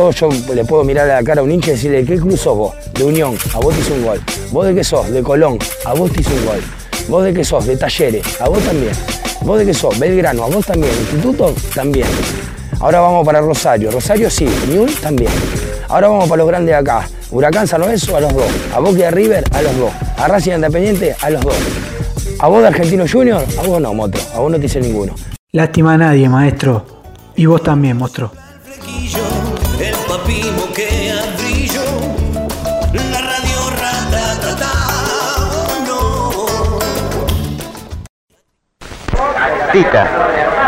A todos yo le puedo mirar a la cara a un hincha y decirle, ¿de qué club sos vos? De Unión, a vos te hice un gol. ¿Vos de qué sos? De Colón, a vos te hice un gol. ¿Vos de qué sos? De Talleres, a vos también. ¿Vos de qué sos? Belgrano, a vos también. Instituto, también. Ahora vamos para Rosario. Rosario sí, Unión también. Ahora vamos para los grandes acá. Huracán San Lorenzo a los dos. A Boca de River a los dos. A Racing Independiente a los dos. A vos de Argentino Junior, a vos no, Motro. A vos no te hice ninguno. Lástima a nadie, maestro. Y vos también, monstruo. El papimo que brillo, la radio rata, no. Tita,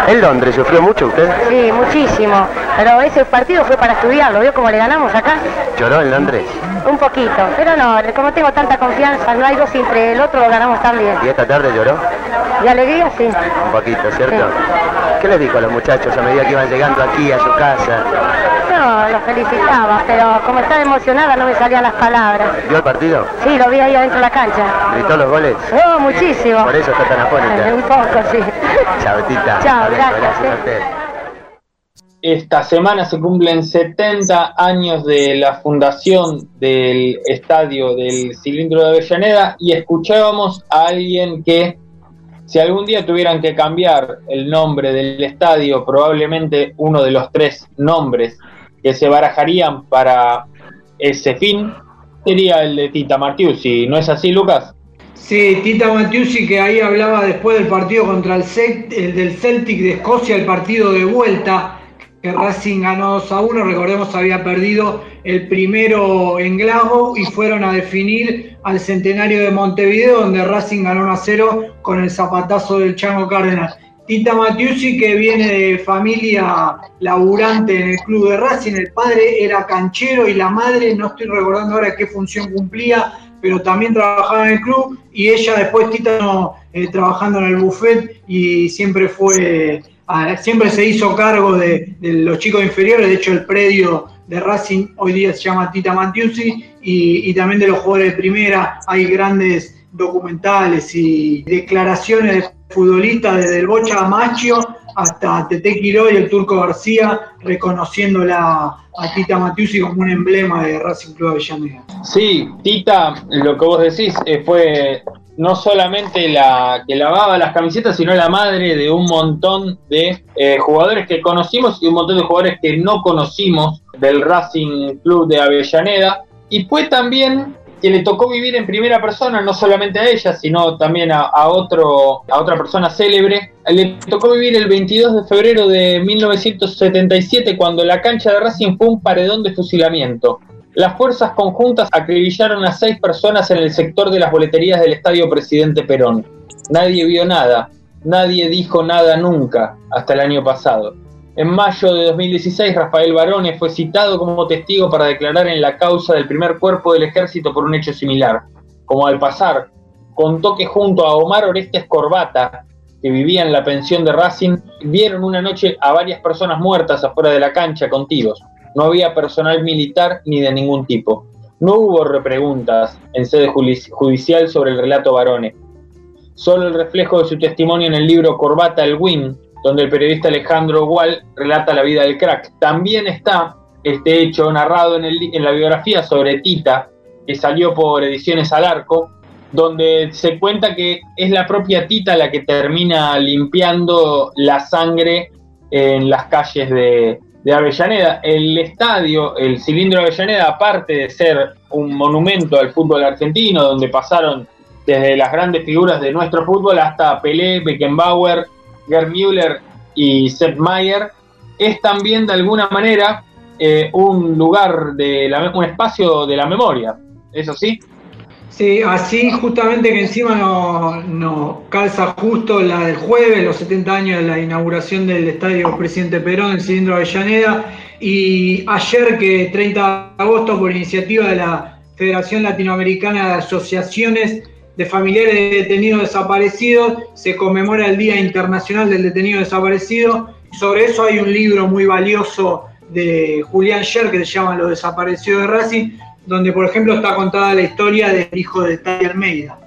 ¿en Londres sufrió mucho usted? Sí, muchísimo. Pero ese partido fue para estudiarlo. ¿Vio cómo le ganamos acá? ¿Lloró en Londres? Un poquito. Pero no, como tengo tanta confianza, no hay dos entre el otro, lo ganamos también. ¿Y esta tarde lloró? De alegría, sí. Un poquito, ¿cierto? ¿Qué les dijo a los muchachos a medida que iban llegando aquí a su casa? No, los felicitaba, pero como estaba emocionada no me salían las palabras. ¿Vio el partido? Sí, lo vi ahí adentro de la cancha. ¿Gritó los goles? Oh, muchísimo. Por eso está tan afónica. Un poco, sí. Chao, Tita. Chao, gracias, a eh. usted. Esta semana se cumplen 70 años de la fundación del estadio del Cilindro de Avellaneda y escuchábamos a alguien que si algún día tuvieran que cambiar el nombre del estadio, probablemente uno de los tres nombres que se barajarían para ese fin sería el de Tita Martiuzzi. ¿No es así, Lucas? Sí, Tita Matiusi que ahí hablaba después del partido contra el, el del Celtic de Escocia, el partido de vuelta, que Racing ganó 2 a 1, recordemos había perdido el primero en Glasgow y fueron a definir al centenario de Montevideo, donde Racing ganó 1 a 0 con el zapatazo del Chango Cárdenas. Tita Matiusi que viene de familia laburante en el club de Racing, el padre era canchero y la madre, no estoy recordando ahora qué función cumplía, pero también trabajaba en el club. Y ella después Tita no, eh, trabajando en el buffet y siempre fue siempre se hizo cargo de, los chicos inferiores, de hecho el predio de Racing hoy día se llama Tita Mantiusi y, y también de los jugadores de primera. Hay grandes documentales y declaraciones de futbolistas desde el Bocha Machio hasta Tete Quiró y el Turco García reconociéndola a Tita Matiusi como un emblema de Racing Club Avellaneda. Sí, Tita, lo que vos decís eh, fue no solamente la que lavaba las camisetas, sino la madre de un montón de eh, jugadores que conocimos y un montón de jugadores que no conocimos del Racing Club de Avellaneda. Y fue también que le tocó vivir en primera persona, no solamente a ella, sino también a, otro, a otra persona célebre. Le tocó vivir el 22 de febrero de 1977, cuando la cancha de Racing fue un paredón de fusilamiento. Las fuerzas conjuntas acribillaron a seis personas en el sector de las boleterías del Estadio Presidente Perón. Nadie vio nada, nadie dijo nada nunca, hasta el año pasado. En mayo de 2016, Rafael Barone fue citado como testigo para declarar en la causa del primer cuerpo del ejército por un hecho similar. Como al pasar, contó que junto a Omar Orestes Corbata, que vivía en la pensión de Racing, vieron una noche a varias personas muertas afuera de la cancha con tiros. No había personal militar ni de ningún tipo. No hubo repreguntas en sede judicial sobre el relato Barone. Solo el reflejo de su testimonio en el libro Corbata el Win, donde el periodista Alejandro Gual relata la vida del crack. También está este hecho narrado en, el en la biografía sobre Tita, que salió por Ediciones al Arco, donde se cuenta que es la propia Tita la que termina limpiando la sangre en las calles de, de Avellaneda. El estadio, el cilindro de Avellaneda, aparte de ser un monumento al fútbol argentino, donde pasaron desde las grandes figuras de nuestro fútbol hasta Pelé, Beckenbauer, Gerd Müller y Sepp Mayer, es también de alguna manera eh, un lugar, de la, un espacio de la memoria. ¿Eso sí? Sí, así justamente que encima nos no calza justo la del jueves, los 70 años de la inauguración del Estadio Presidente Perón, el cilindro Avellaneda, y ayer que 30 de agosto por iniciativa de la Federación Latinoamericana de Asociaciones de Familiares de Detenidos Desaparecidos, se conmemora el Día Internacional del Detenido Desaparecido. Sobre eso hay un libro muy valioso de Julián Scher que se llama Los Desaparecidos de Racing, donde por ejemplo está contada la historia del hijo de Tati Almeida.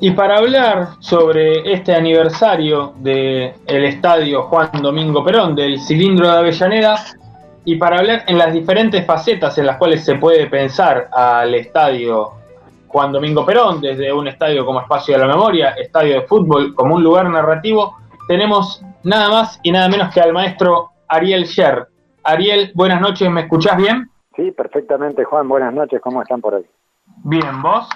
Y para hablar sobre este aniversario del estadio Juan Domingo Perón, del cilindro de Avellaneda, y para hablar en las diferentes facetas en las cuales se puede pensar al estadio Juan Domingo Perón, desde un estadio como espacio de la memoria, estadio de fútbol como un lugar narrativo, tenemos nada más y nada menos que al maestro Ariel Scher. Ariel, buenas noches, ¿me escuchás bien? Sí, perfectamente, Juan. Buenas noches, ¿cómo están por ahí? Bien, ¿vos?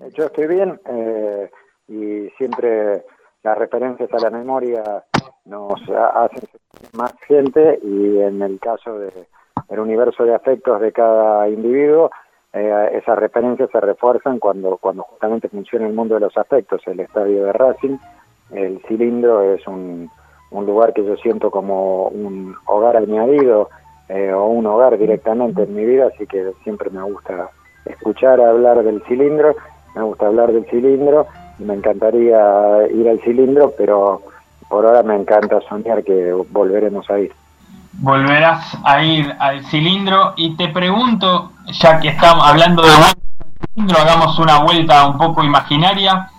Eh, yo estoy bien eh, y siempre las referencias a la memoria nos hacen más gente y en el caso del universo de afectos de cada individuo, eh, esas referencias se refuerzan cuando, cuando justamente funciona el mundo de los afectos. El estadio de Racing, el cilindro es un, un lugar que yo siento como un hogar añadido eh, o un hogar directamente en mi vida, así que siempre me gusta escuchar hablar del cilindro, me gusta hablar del cilindro, y me encantaría ir al cilindro, pero por ahora me encanta soñar que volveremos a ir. Volverás a ir al cilindro y te pregunto, ya que estamos hablando de cilindro, hagamos una vuelta un poco imaginaria.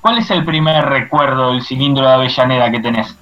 ¿Cuál es el primer recuerdo del cilindro de Avellaneda que tenés?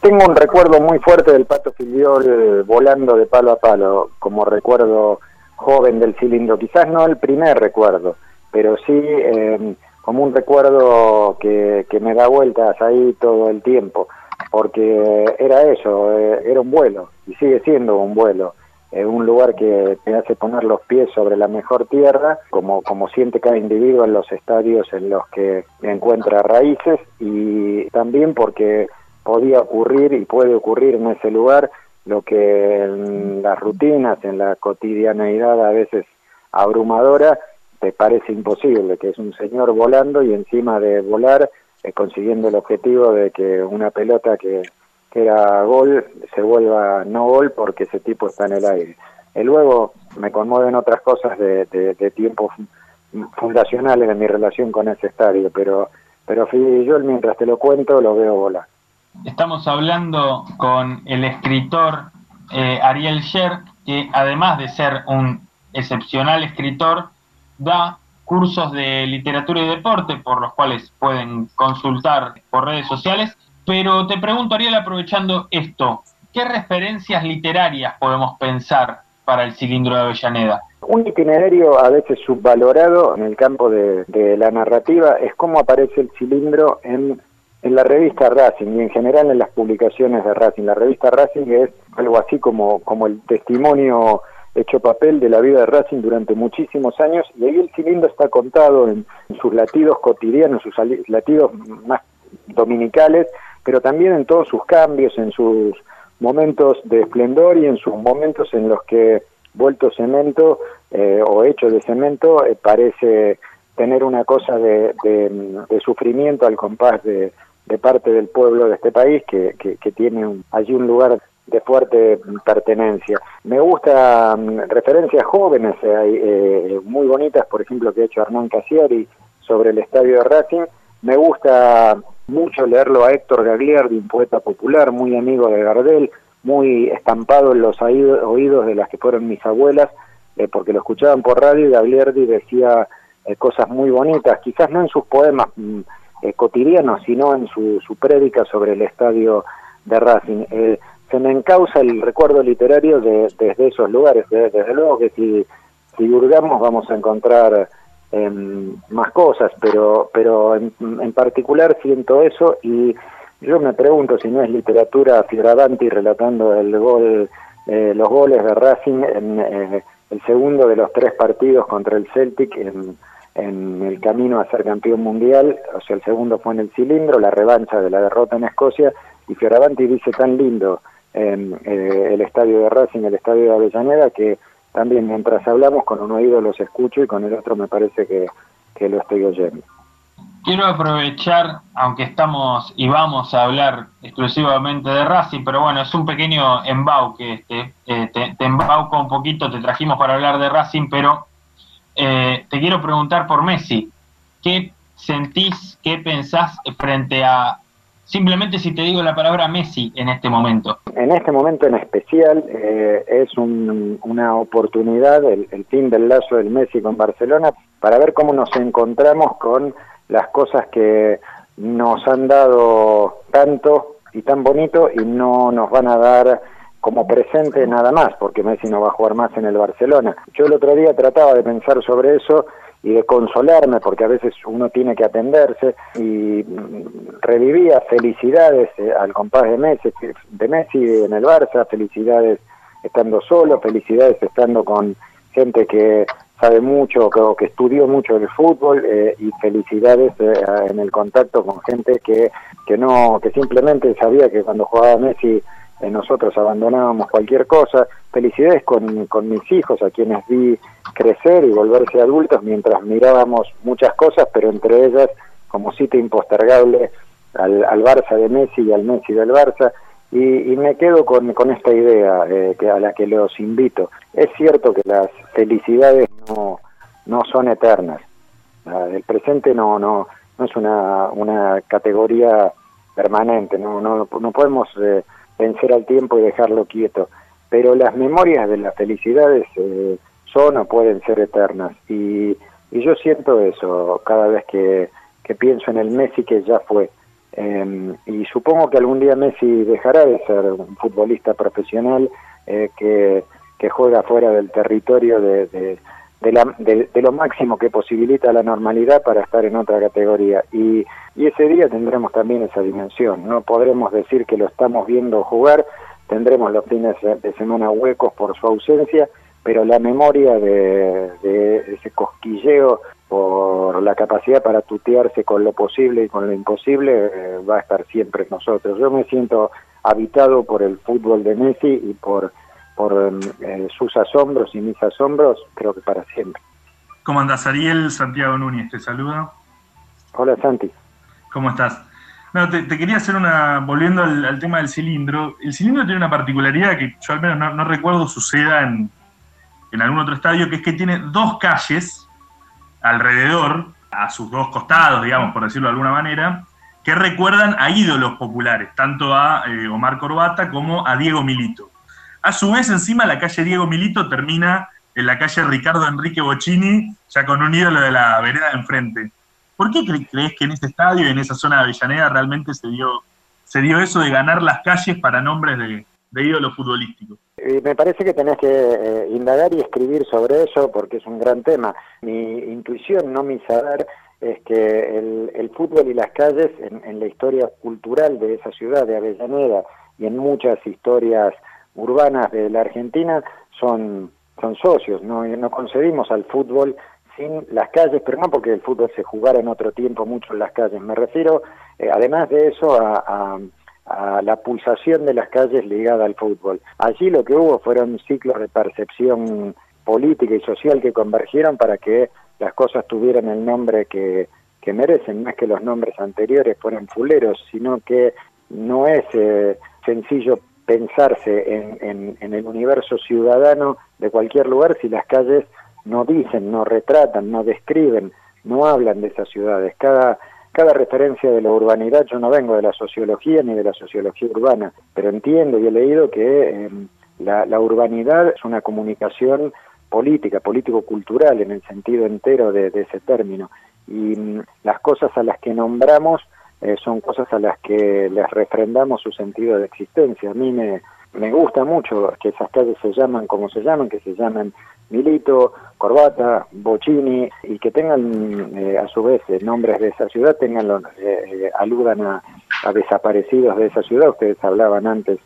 Tengo un recuerdo muy fuerte del Pato Filiol eh, volando de palo a palo, como recuerdo joven del cilindro. Quizás no el primer recuerdo, pero sí em, como un recuerdo que, me da vueltas ahí todo el tiempo, porque era eso, eh, era un vuelo y sigue siendo un vuelo. es un lugar que te hace poner los pies sobre la mejor tierra, como, como siente cada individuo en los estadios en los que encuentra raíces, y también porque podía ocurrir y puede ocurrir en ese lugar lo que en las rutinas, en la cotidianeidad a veces abrumadora, te parece imposible, que es un señor volando y encima de volar eh, consiguiendo el objetivo de que una pelota que, era gol se vuelva no gol porque ese tipo está en el aire. Y luego me conmueven otras cosas de, de, tiempos fundacionales de mi relación con ese estadio, pero, pero yo mientras te lo cuento lo veo volar. Estamos hablando con el escritor eh, Ariel Sher, que además de ser un excepcional escritor, da cursos de literatura y deporte, por los cuales pueden consultar por redes sociales. Pero te pregunto, Ariel, aprovechando esto, ¿qué referencias literarias podemos pensar para el cilindro de Avellaneda? Un itinerario a veces subvalorado en el campo de la narrativa es cómo aparece el cilindro en en la revista Racing y en general en las publicaciones de Racing. La revista Racing es algo así como, como el testimonio hecho papel de la vida de Racing durante muchísimos años y ahí el cilindro está contado en, sus latidos cotidianos, sus latidos más dominicales, pero también en todos sus cambios, en sus momentos de esplendor y en sus momentos en los que vuelto cemento eh, o hecho de cemento eh, parece tener una cosa de sufrimiento al compás de, de parte del pueblo de este país que, que, tiene allí un lugar de fuerte pertenencia. Me gusta mm, referencias jóvenes eh, muy bonitas, por ejemplo, que ha hecho Hernán Casiari sobre el estadio de Racing. Me gusta mucho leerlo a Héctor Gagliardi, un poeta popular, muy amigo de Gardel, muy estampado en los oídos de las que fueron mis abuelas, eh, porque lo escuchaban por radio y Gagliardi decía eh, cosas muy bonitas, quizás no en sus poemas mm, eh, cotidiano, sino en su, su prédica sobre el estadio de Racing. Eh, se me encausa el recuerdo literario de, desde esos lugares. Desde, luego que si, si vamos a encontrar em, más cosas, pero, pero en, particular siento eso y Yo me pregunto si no es literatura Fioravanti relatando el gol, eh, los goles de Racing en eh, el segundo de los tres partidos contra el Celtic en, en el camino a ser campeón mundial, o sea, el segundo fue en el cilindro, la revancha de la derrota en Escocia, y Fioravanti dice tan lindo en eh, el estadio de Racing, el estadio de Avellaneda, que también mientras hablamos con un oído los escucho y con el otro me parece que, que lo estoy oyendo. Quiero aprovechar, aunque estamos y vamos a hablar exclusivamente de Racing, pero bueno, es un pequeño embauque este, eh, te, te, embauco un poquito, te trajimos para hablar de Racing, pero eh, te quiero preguntar por Messi. ¿Qué sentís, qué pensás frente a, simplemente si te digo la palabra Messi en este momento? En este momento en especial eh, es un, una oportunidad, el, el fin del lazo del Messi con Barcelona, para ver cómo nos encontramos con las cosas que nos han dado tanto y tan bonito y no nos van a dar como presente nada más, porque Messi no va a jugar más en el Barcelona. Yo el otro día trataba de pensar sobre eso y de consolarme, porque a veces uno tiene que atenderse, y revivía felicidades eh, al compás de Messi, de Messi en el Barça, felicidades estando solo, felicidades estando con gente que sabe mucho o que estudió mucho el fútbol eh, y felicidades eh, en el contacto con gente que, que no que simplemente sabía que cuando jugaba Messi eh, nosotros abandonábamos cualquier cosa felicidades con, con mis hijos a quienes vi crecer y volverse adultos mientras mirábamos muchas cosas pero entre ellas como cita impostergable al, al Barça de Messi y al Messi del Barça y, me quedo con, con esta idea eh, que a la que los invito. Es cierto que las felicidades no, no son eternas. El presente no, no, no es una, una categoría permanente, no, no, no podemos eh, vencer al tiempo y dejarlo quieto. Pero las memorias de las felicidades eh, son o pueden ser eternas. Y, y yo siento eso cada vez que, que pienso en el Messi que ya fue eh, y supongo que algún día Messi dejará de ser un futbolista profesional eh, que, juega fuera del territorio de, de, la, de, lo máximo que posibilita la normalidad para estar en otra categoría. Y, y ese día tendremos también esa dimensión. No podremos decir que lo estamos viendo jugar, tendremos los fines de semana huecos por su ausencia, pero la memoria de, de ese cosquilleo por la capacidad para tutearse con lo posible y con lo imposible, eh, va a estar siempre en nosotros. Yo me siento habitado por el fútbol de Messi y por, por eh, sus asombros y mis asombros, creo que para siempre. ¿Cómo andas, Ariel? Santiago Núñez te saluda. Hola, Santi. ¿Cómo estás? No, te, te quería hacer una, volviendo al, al, tema del cilindro, el cilindro tiene una particularidad que yo al menos no, no recuerdo suceda en, en algún otro estadio, que es que tiene dos calles alrededor, a sus dos costados, digamos, por decirlo de alguna manera, que recuerdan a ídolos populares, tanto a eh, Omar Corbata como a Diego Milito. A su vez, encima, la calle Diego Milito termina en la calle Ricardo Enrique Bocini, ya con un ídolo de la vereda enfrente. ¿Por qué cre crees que en este estadio y en esa zona de Avellaneda realmente se dio, se dio eso de ganar las calles para nombres de, de ídolos futbolísticos? Y me parece que tenés que eh, indagar y escribir sobre eso porque es un gran tema. Mi intuición, no mi saber, es que el, fútbol y las calles en, la historia cultural de esa ciudad de Avellaneda y en muchas historias urbanas de la Argentina son, son socios. No, no concebimos al fútbol sin las calles, pero no porque el fútbol se jugara en otro tiempo mucho en las calles. Me refiero, eh, además de eso, a, a la pulsación de las calles ligada al fútbol. Allí lo que hubo fueron ciclos de percepción política y social que convergieron para que las cosas tuvieran el nombre que, que merecen, no es que los nombres anteriores fueran fuleros, sino que no es eh, sencillo pensarse en, en, el universo ciudadano de cualquier lugar si las calles no dicen, no retratan, no describen, no hablan de esas ciudades. Cada cada referencia de la urbanidad, yo no vengo de la sociología ni de la sociología urbana, pero entiendo y he leído que eh, la, urbanidad es una comunicación política, político-cultural en el sentido entero de, de ese término. Y mm, las cosas a las que nombramos eh, son cosas a las que les refrendamos su sentido de existencia. A mí me, me gusta mucho que esas calles se llaman como se llaman, que se llaman Milito, Corbata, Bocini, y que tengan eh, a su vez eh, nombres de esa ciudad, tengan los, eh, aludan a, a desaparecidos de esa ciudad, ustedes hablaban antes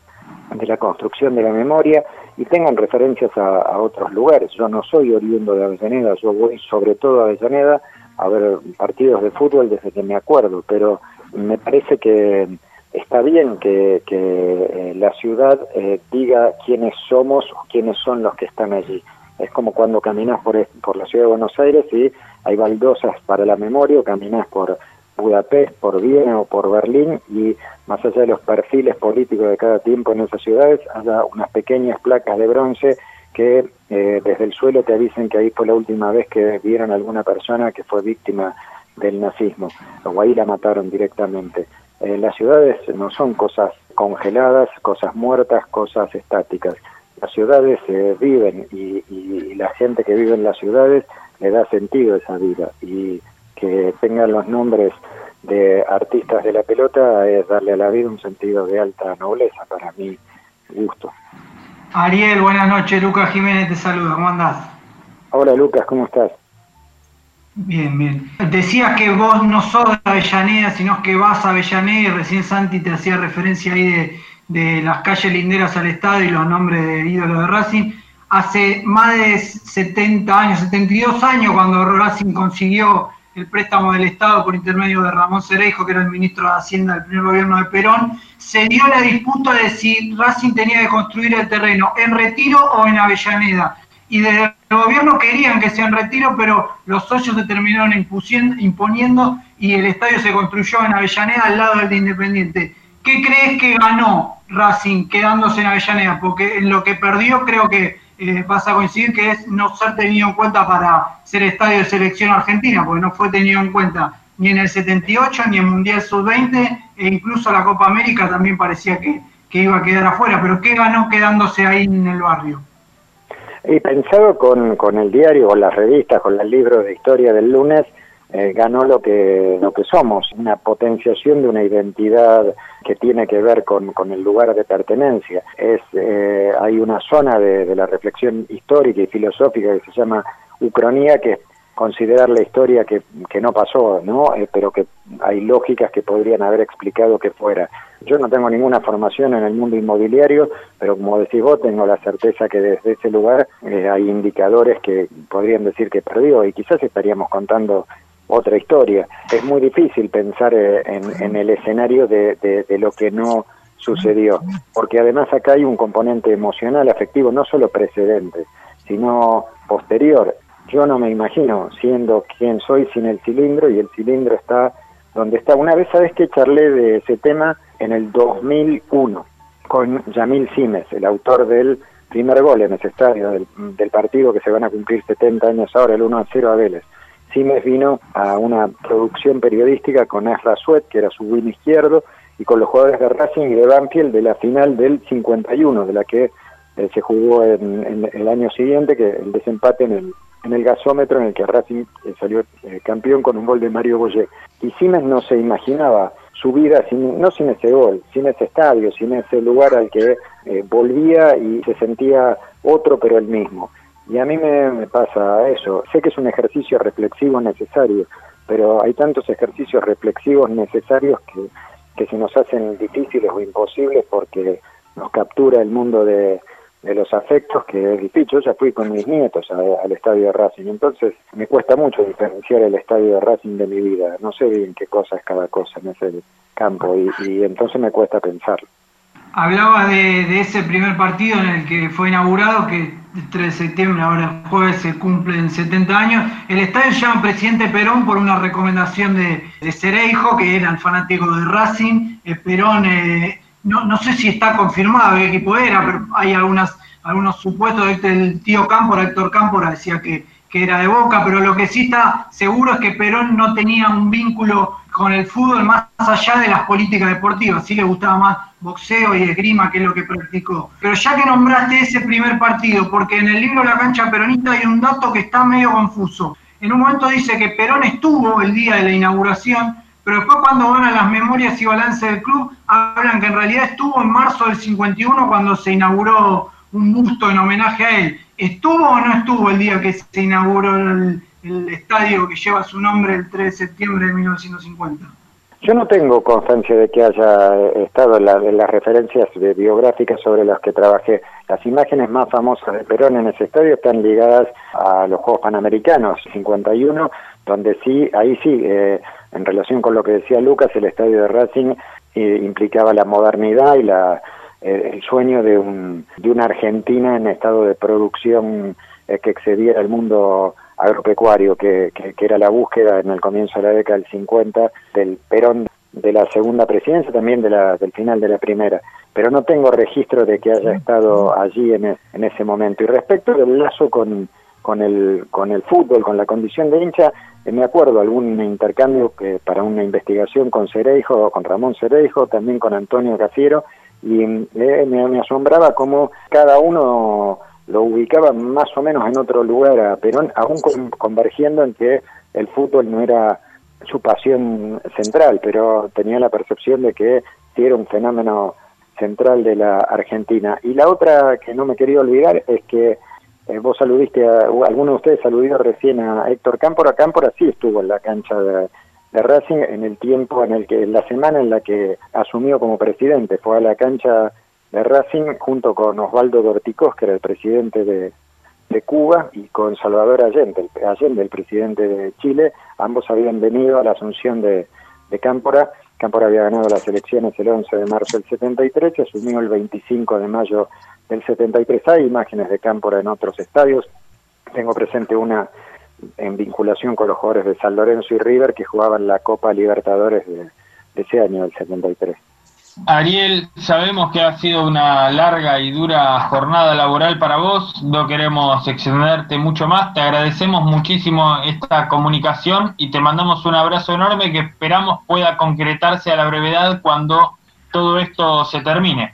de la construcción de la memoria y tengan referencias a, a, otros lugares. Yo no soy oriundo de Avellaneda, yo voy sobre todo a Avellaneda a ver partidos de fútbol desde que me acuerdo, pero me parece que está bien que, que eh, la ciudad eh, diga quiénes somos o quiénes son los que están allí. Es como cuando caminas por, por la ciudad de Buenos Aires y hay baldosas para la memoria, o caminas por Budapest, por Viena o por Berlín y más allá de los perfiles políticos de cada tiempo en esas ciudades, haya unas pequeñas placas de bronce que eh, desde el suelo te avisen que ahí fue la última vez que vieron a alguna persona que fue víctima del nazismo, o ahí la mataron directamente. Eh, las ciudades no son cosas congeladas, cosas muertas, cosas estáticas. Las ciudades eh, viven y, y, la gente que vive en las ciudades le da sentido a esa vida y que tengan los nombres de artistas de la pelota es darle a la vida un sentido de alta nobleza para mi gusto. Ariel, buenas noches, Lucas Jiménez te saluda, ¿cómo andás? Hola Lucas, ¿cómo estás? Bien, bien. Decías que vos no sos de Avellaneda, sino que vas a Avellaneda y recién Santi te hacía referencia ahí de, de las calles linderas al estadio y los nombres de ídolos de Racing. Hace más de 70 años, 72 años, cuando Racing consiguió el préstamo del Estado por intermedio de Ramón Cereijo, que era el ministro de Hacienda del primer gobierno de Perón, se dio la disputa de si Racing tenía que construir el terreno en Retiro o en Avellaneda y desde el gobierno querían que sea en retiro, pero los socios se terminaron imponiendo y el estadio se construyó en Avellaneda al lado del de Independiente. ¿Qué crees que ganó Racing quedándose en Avellaneda? Porque en lo que perdió creo que eh, vas a coincidir que es no ser tenido en cuenta para ser estadio de selección argentina, porque no fue tenido en cuenta ni en el 78, ni en Mundial Sub-20, e incluso la Copa América también parecía que, que iba a quedar afuera. Pero ¿qué ganó quedándose ahí en el barrio? Y pensado con, con el diario, con las revistas, con los libros de historia del lunes, eh, ganó lo que, lo que somos, una potenciación de una identidad que tiene que ver con, con el lugar de pertenencia. Es, eh, hay una zona de, de, la reflexión histórica y filosófica que se llama Ucronía, que considerar la historia que, que no pasó, ¿no? Eh, pero que hay lógicas que podrían haber explicado que fuera. Yo no tengo ninguna formación en el mundo inmobiliario, pero como decís vos, tengo la certeza que desde ese lugar eh, hay indicadores que podrían decir que perdió y quizás estaríamos contando otra historia. Es muy difícil pensar eh, en, en, el escenario de, de, lo que no sucedió, porque además acá hay un componente emocional, afectivo, no solo precedente, sino posterior yo no me imagino siendo quien soy sin el cilindro y el cilindro está donde está. Una vez sabes que charlé de ese tema en el 2001 con Yamil Simes, el autor del primer gol en ese estadio del, del, partido que se van a cumplir 70 años ahora, el 1 a 0 a Vélez. Simes vino a una producción periodística con Asra Suet, que era su win izquierdo, y con los jugadores de Racing y de Banfield de la final del 51, de la que eh, se jugó en, en, el año siguiente, que el desempate en el gasómetro en el que Racing eh, salió eh, campeón con un gol de Mario Boyé. Y Siemens no se imaginaba su vida sin, no sin ese gol, sin ese estadio, sin ese lugar al que volvía y se sentía otro pero el mismo. Y a mí me, pasa eso. Sé que es un ejercicio reflexivo necesario, pero hay tantos ejercicios reflexivos necesarios que, que se nos hacen difíciles o imposibles porque nos captura el mundo de, de los afectos que es difícil. Yo ya fui con mis nietos a, al estadio de Racing, entonces me cuesta mucho diferenciar el estadio de Racing de mi vida. No sé bien qué cosa es cada cosa en ese campo y, y entonces me cuesta pensarlo. Hablaba de, ese primer partido en el que fue inaugurado, que el 3 de septiembre, ahora el jueves, se cumplen 70 años. El estadio llama Presidente Perón por una recomendación de, de Cereijo, que era el fanático de Racing. Eh, Perón eh, no, no sé si está confirmado qué equipo era, pero hay algunas, algunos supuestos. Este, el tío Cámpora, Héctor Cámpora, decía que, que era de Boca, pero lo que sí está seguro es que Perón no tenía un vínculo con el fútbol más allá de las políticas deportivas. Sí le gustaba más boxeo y esgrima, que lo que practicó. Pero ya que nombraste ese primer partido, porque en el libro La cancha peronista hay un dato que está medio confuso. En un momento dice que Perón estuvo el día de la inauguración, pero después cuando van a las memorias y balance del club, hablan que en realidad estuvo en marzo del 51 cuando se inauguró un busto en homenaje a él. ¿Estuvo o no estuvo el día que se inauguró el, estadio que lleva su nombre el 3 de septiembre de 1950? Yo no tengo constancia de que haya estado en, la, las referencias de biográficas sobre las que trabajé. Las imágenes más famosas de Perón en ese estadio están ligadas a los Juegos Panamericanos 51, donde sí, ahí sí, eh, en relación con lo que decía Lucas, el estadio de Racing eh, implicaba la modernidad y la, eh, el sueño de, un, de una Argentina en estado de producción eh, que excediera el mundo agropecuario, que, que, que, era la búsqueda en el comienzo de la década del 50 del Perón de la segunda presidencia, también de la, del final de la primera. Pero no tengo registro de que haya estado allí en, e, en ese momento. Y respecto del lazo con, con, el, con el fútbol, con la condición de hincha, eh, me acuerdo algún intercambio que para una investigación con Cereijo, con Ramón Cereijo, también con Antonio Cafiero, y eh, me, asombraba cómo cada uno lo ubicaba más o menos en otro lugar a Perón, aún con, convergiendo en que el fútbol no era su pasión central, pero tenía la percepción de que sí era un fenómeno central de la Argentina. Y la otra que no me quería olvidar es que eh, vos saludiste, a, alguno de ustedes saludó recién a Héctor Cámpora, Cámpora sí estuvo en la cancha de, de Racing en el tiempo en el que, en la semana en la que asumió como presidente, fue a la cancha de Racing junto con Osvaldo Dorticós, que era el presidente de, de Cuba, y con Salvador Allende el, Allende, el presidente de Chile. Ambos habían venido a la asunción de, de Cámpora. Cámpora había ganado las elecciones el 11 de marzo del 73 y asumió el 25 de mayo del 73. Hay imágenes de Cámpora en otros estadios. Tengo presente una en vinculación con los jugadores de San Lorenzo y River que jugaban la Copa Libertadores de, de ese año, del 73. Ariel, sabemos que ha sido una larga y dura jornada laboral para vos, no queremos extenderte mucho más, te agradecemos muchísimo esta comunicación y te mandamos un abrazo enorme que esperamos pueda concretarse a la brevedad cuando todo esto se termine.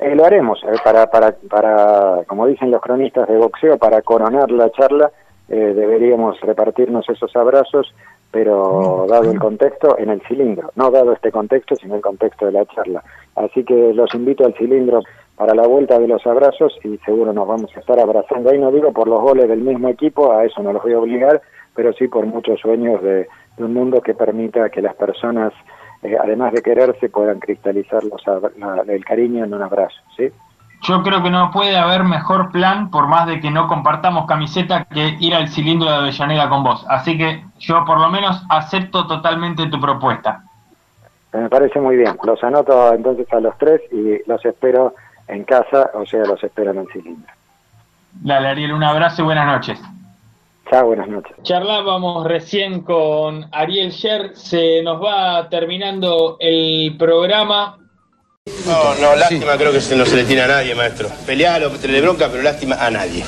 Eh, lo haremos, eh, para, para, para, como dicen los cronistas de boxeo, para coronar la charla eh, deberíamos repartirnos esos abrazos pero dado el contexto, en el cilindro, no dado este contexto, sino el contexto de la charla. Así que los invito al cilindro para la vuelta de los abrazos y seguro nos vamos a estar abrazando. Ahí no digo por los goles del mismo equipo, a eso no los voy a obligar, pero sí por muchos sueños de, de un mundo que permita que las personas, eh, además de quererse, puedan cristalizar los, la, el cariño en un abrazo. ¿sí? Yo creo que no puede haber mejor plan, por más de que no compartamos camiseta, que ir al cilindro de Avellaneda con vos. Así que yo por lo menos acepto totalmente tu propuesta. Me parece muy bien. Los anoto entonces a los tres y los espero en casa, o sea, los espero en el cilindro. Dale, Ariel, un abrazo y buenas noches. Chao, buenas noches. Charlábamos recién con Ariel Sher, se nos va terminando el programa. No, no, lástima creo que no se le tiene a nadie, maestro. Pelealo, tenerle bronca, pero lástima a nadie.